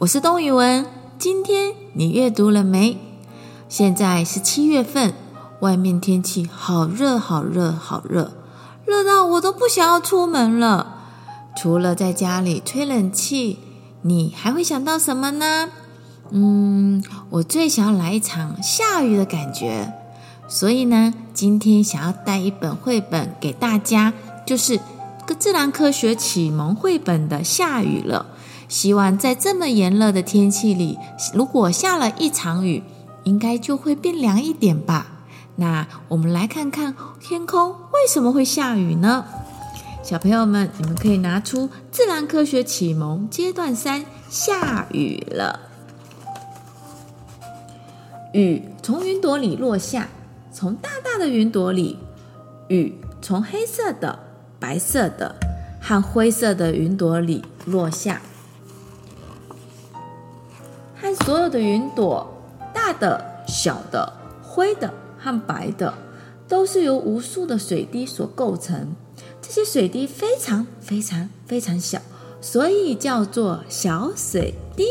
我是东雨文。今天你阅读了没？现在是七月份，外面天气好热，好热，好热，热到我都不想要出门了。除了在家里吹冷气，你还会想到什么呢？嗯，我最想要来一场下雨的感觉。所以呢，今天想要带一本绘本给大家，就是个自然科学启蒙绘本的《下雨了》。希望在这么炎热的天气里，如果下了一场雨，应该就会变凉一点吧。那我们来看看天空为什么会下雨呢？小朋友们，你们可以拿出《自然科学启蒙阶段三：下雨了》。雨从云朵里落下，从大大的云朵里，雨从黑色的、白色的和灰色的云朵里落下。和所有的云朵，大的、小的、灰的和白的，都是由无数的水滴所构成。这些水滴非常非常非常小，所以叫做小水滴。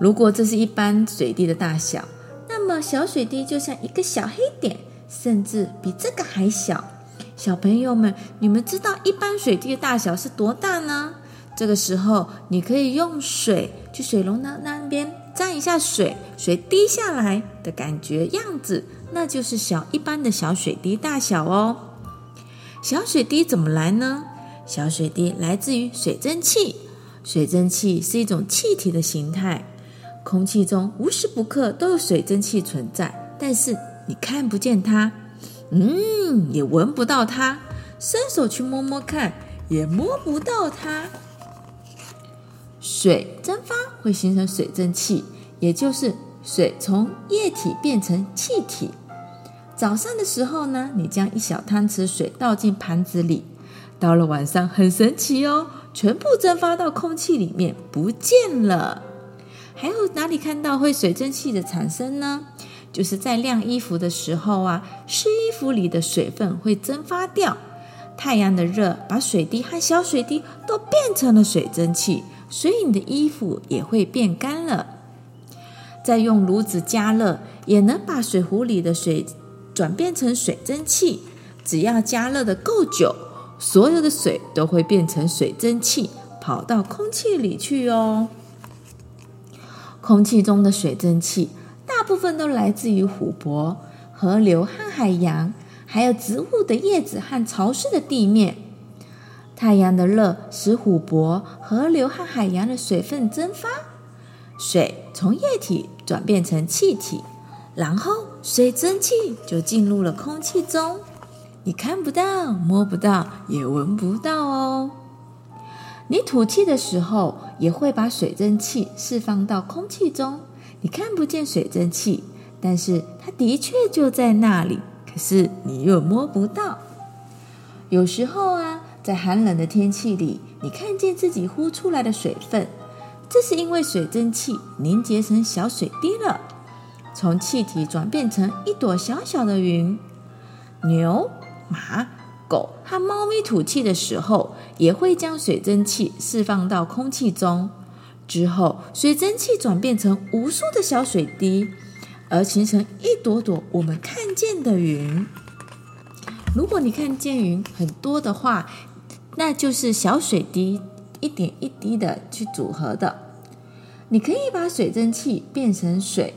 如果这是一般水滴的大小，那么小水滴就像一个小黑点，甚至比这个还小。小朋友们，你们知道一般水滴的大小是多大呢？这个时候，你可以用水去水龙头那边沾一下水，水滴下来的感觉样子，那就是小一般的小水滴大小哦。小水滴怎么来呢？小水滴来自于水蒸气。水蒸气是一种气体的形态，空气中无时不刻都有水蒸气存在，但是你看不见它，嗯，也闻不到它，伸手去摸摸看，也摸不到它。水蒸发会形成水蒸气，也就是水从液体变成气体。早上的时候呢，你将一小汤匙水倒进盘子里，到了晚上很神奇哦，全部蒸发到空气里面不见了。还有哪里看到会水蒸气的产生呢？就是在晾衣服的时候啊，湿衣服里的水分会蒸发掉，太阳的热把水滴和小水滴都变成了水蒸气。所以你的衣服也会变干了。再用炉子加热，也能把水壶里的水转变成水蒸气。只要加热的够久，所有的水都会变成水蒸气，跑到空气里去哦。空气中的水蒸气大部分都来自于湖泊、河流和海洋，还有植物的叶子和潮湿的地面。太阳的热使湖泊、河流和海洋的水分蒸发，水从液体转变成气体，然后水蒸气就进入了空气中。你看不到、摸不到，也闻不到哦。你吐气的时候，也会把水蒸气释放到空气中。你看不见水蒸气，但是它的确就在那里，可是你又摸不到。有时候啊。在寒冷的天气里，你看见自己呼出来的水分，这是因为水蒸气凝结成小水滴了，从气体转变成一朵小小的云。牛、马、狗和猫咪吐气的时候，也会将水蒸气释放到空气中，之后水蒸气转变成无数的小水滴，而形成一朵朵我们看见的云。如果你看见云很多的话，那就是小水滴一点一滴的去组合的。你可以把水蒸气变成水，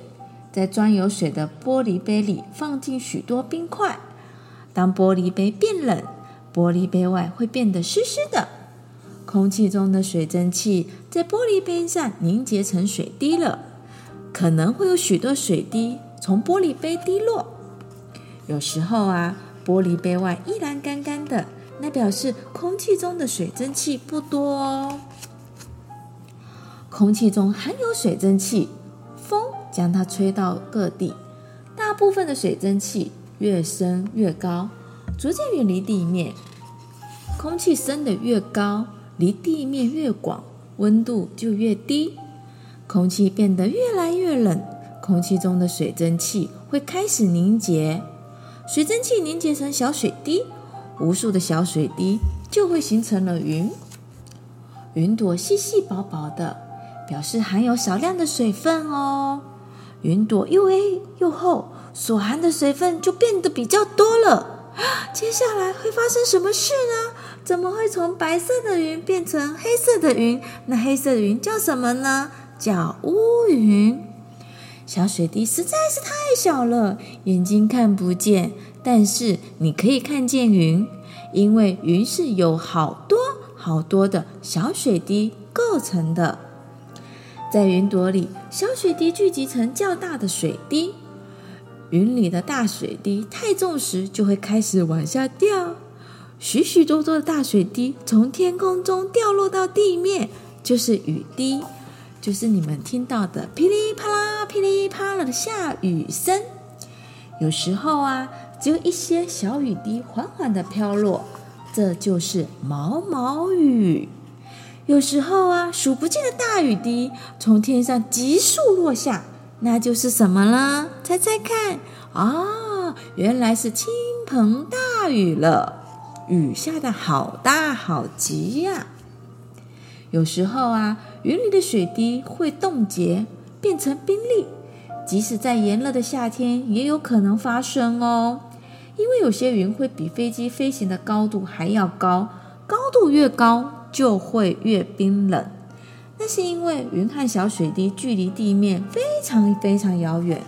在装有水的玻璃杯里放进许多冰块。当玻璃杯变冷，玻璃杯外会变得湿湿的。空气中的水蒸气在玻璃杯上凝结成水滴了，可能会有许多水滴从玻璃杯滴落。有时候啊，玻璃杯外依然干干的。那表示空气中的水蒸气不多哦。空气中含有水蒸气，风将它吹到各地。大部分的水蒸气越升越高，逐渐远离地面。空气升得越高，离地面越广，温度就越低。空气变得越来越冷，空气中的水蒸气会开始凝结。水蒸气凝结成小水滴。无数的小水滴就会形成了云，云朵细细薄薄的，表示含有少量的水分哦。云朵又黑又厚，所含的水分就变得比较多了。接下来会发生什么事呢？怎么会从白色的云变成黑色的云？那黑色的云叫什么呢？叫乌云。小水滴实在是太小了，眼睛看不见，但是你可以看见云，因为云是由好多好多的小水滴构成的。在云朵里，小水滴聚集成较大的水滴。云里的大水滴太重时，就会开始往下掉。许许多多的大水滴从天空中掉落到地面，就是雨滴，就是你们听到的噼里啪啦、噼里啪啦的下雨声。有时候啊，只有一些小雨滴缓缓地飘落，这就是毛毛雨。有时候啊，数不尽的大雨滴从天上急速落下。那就是什么了？猜猜看啊、哦！原来是倾盆大雨了，雨下得好大好急呀、有时候啊，云里的水滴会冻结，变成冰粒，即使在炎热的夏天也有可能发生哦。因为有些云会比飞机飞行的高度还要高，高度越高就会越冰冷。那是因为云和小水滴距离地面非常非常遥远，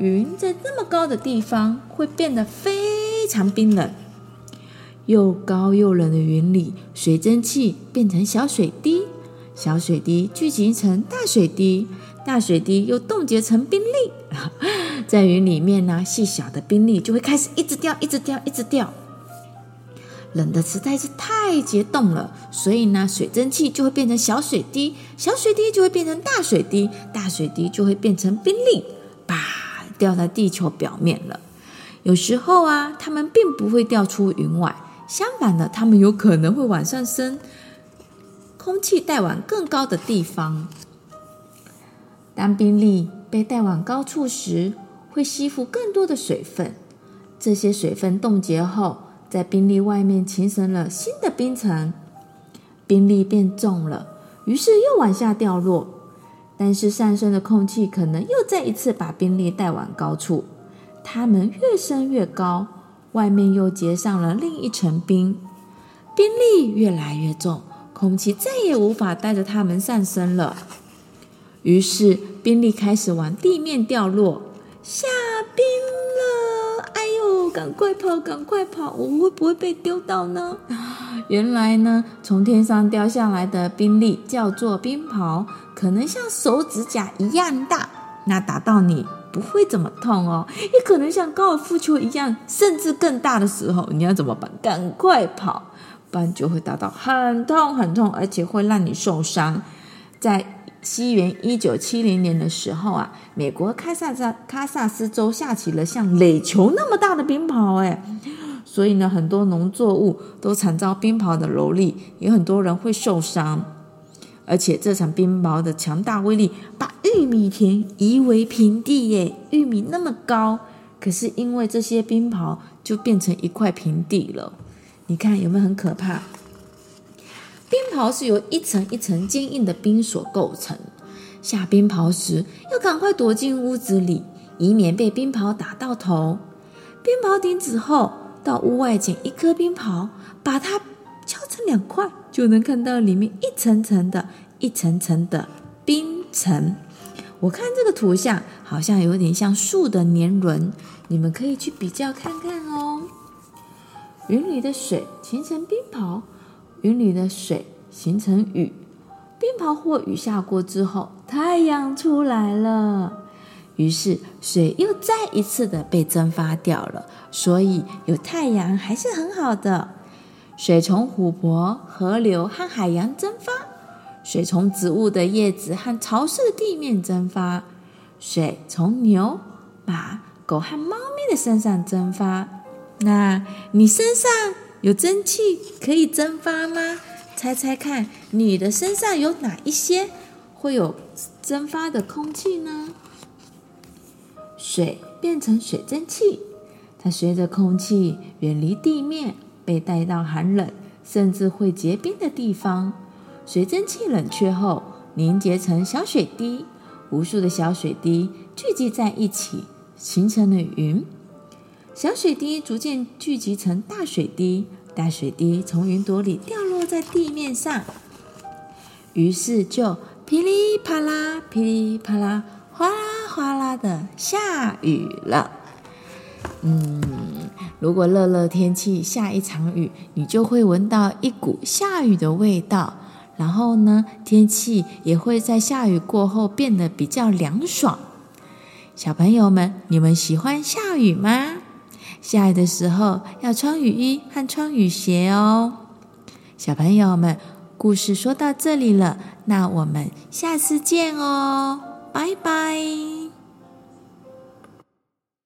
云在这么高的地方会变得非常冰冷。又高又冷的云里，水蒸气变成小水滴，小水滴聚集成大水滴，大水滴又冻结成冰粒。在云里面呢，细小的冰粒就会开始一直掉，一直掉，一直掉。冷的实在是太结冻了，所以呢，水蒸气就会变成小水滴，小水滴就会变成大水滴，大水滴就会变成冰粒，啪，掉在地球表面了。有时候啊，它们并不会掉出云外，相反的，它们有可能会往上升，空气带往更高的地方。当冰粒被带往高处时，会吸附更多的水分，这些水分冻结后。在冰粒外面形成了新的冰层，冰粒变重了，于是又往下掉落。但是上升的空气可能又再一次把冰粒带往高处，它们越升越高，外面又结上了另一层冰，冰粒越来越重，空气再也无法带着它们上升了。于是冰粒开始往地面掉落，下冰了。哎呦赶快跑，赶快跑！我会不会被丢到呢？原来呢，从天上掉下来的冰粒叫做冰雹，可能像手指甲一样大。那打到你不会怎么痛哦，也可能像高尔夫球一样，甚至更大的时候，你要怎么办？赶快跑，不然就会打到很痛很痛，而且会让你受伤。在西元一九七零年的时候啊，美国堪萨斯堪萨斯州下起了像垒球那么大的冰雹，哎，所以呢，很多农作物都惨遭冰雹的蹂躏，有很多人会受伤。而且这场冰雹的强大威力，把玉米田夷为平地，耶！玉米那么高，可是因为这些冰雹，就变成一块平地了。你看有没有很可怕？冰雹是由一层一层坚硬的冰所构成。下冰雹时，要赶快躲进屋子里，以免被冰雹打到头。冰雹停止后，到屋外捡一颗冰雹，把它敲成两块，就能看到里面一层层的、一层层的冰层。我看这个图像，好像有点像树的年轮，你们可以去比较看看哦。云里的水形成冰雹。云里的水形成雨，冰雹或雨下过之后，太阳出来了，于是水又再一次的被蒸发掉了。所以有太阳还是很好的。水从湖泊、河流和海洋蒸发，水从植物的叶子和潮湿的地面蒸发，水从牛、马、狗和猫咪的身上蒸发。那你身上？有蒸汽可以蒸发吗？猜猜看，你的身上有哪一些会有蒸发的空气呢？水变成水蒸气，它随着空气远离地面，被带到寒冷甚至会结冰的地方。水蒸气冷却后，凝结成小水滴，无数的小水滴聚集在一起，形成了云。小水滴逐渐聚集成大水滴，大水滴从云朵里掉落在地面上，于是就噼里啪啦、噼里啪啦、哗啦哗啦的下雨了。嗯，如果热热天气下一场雨，你就会闻到一股下雨的味道。然后呢，天气也会在下雨过后变得比较凉爽。小朋友们，你们喜欢下雨吗？下雨的时候要穿雨衣和穿雨鞋哦。小朋友们，故事说到这里了，那我们下次见哦，拜拜。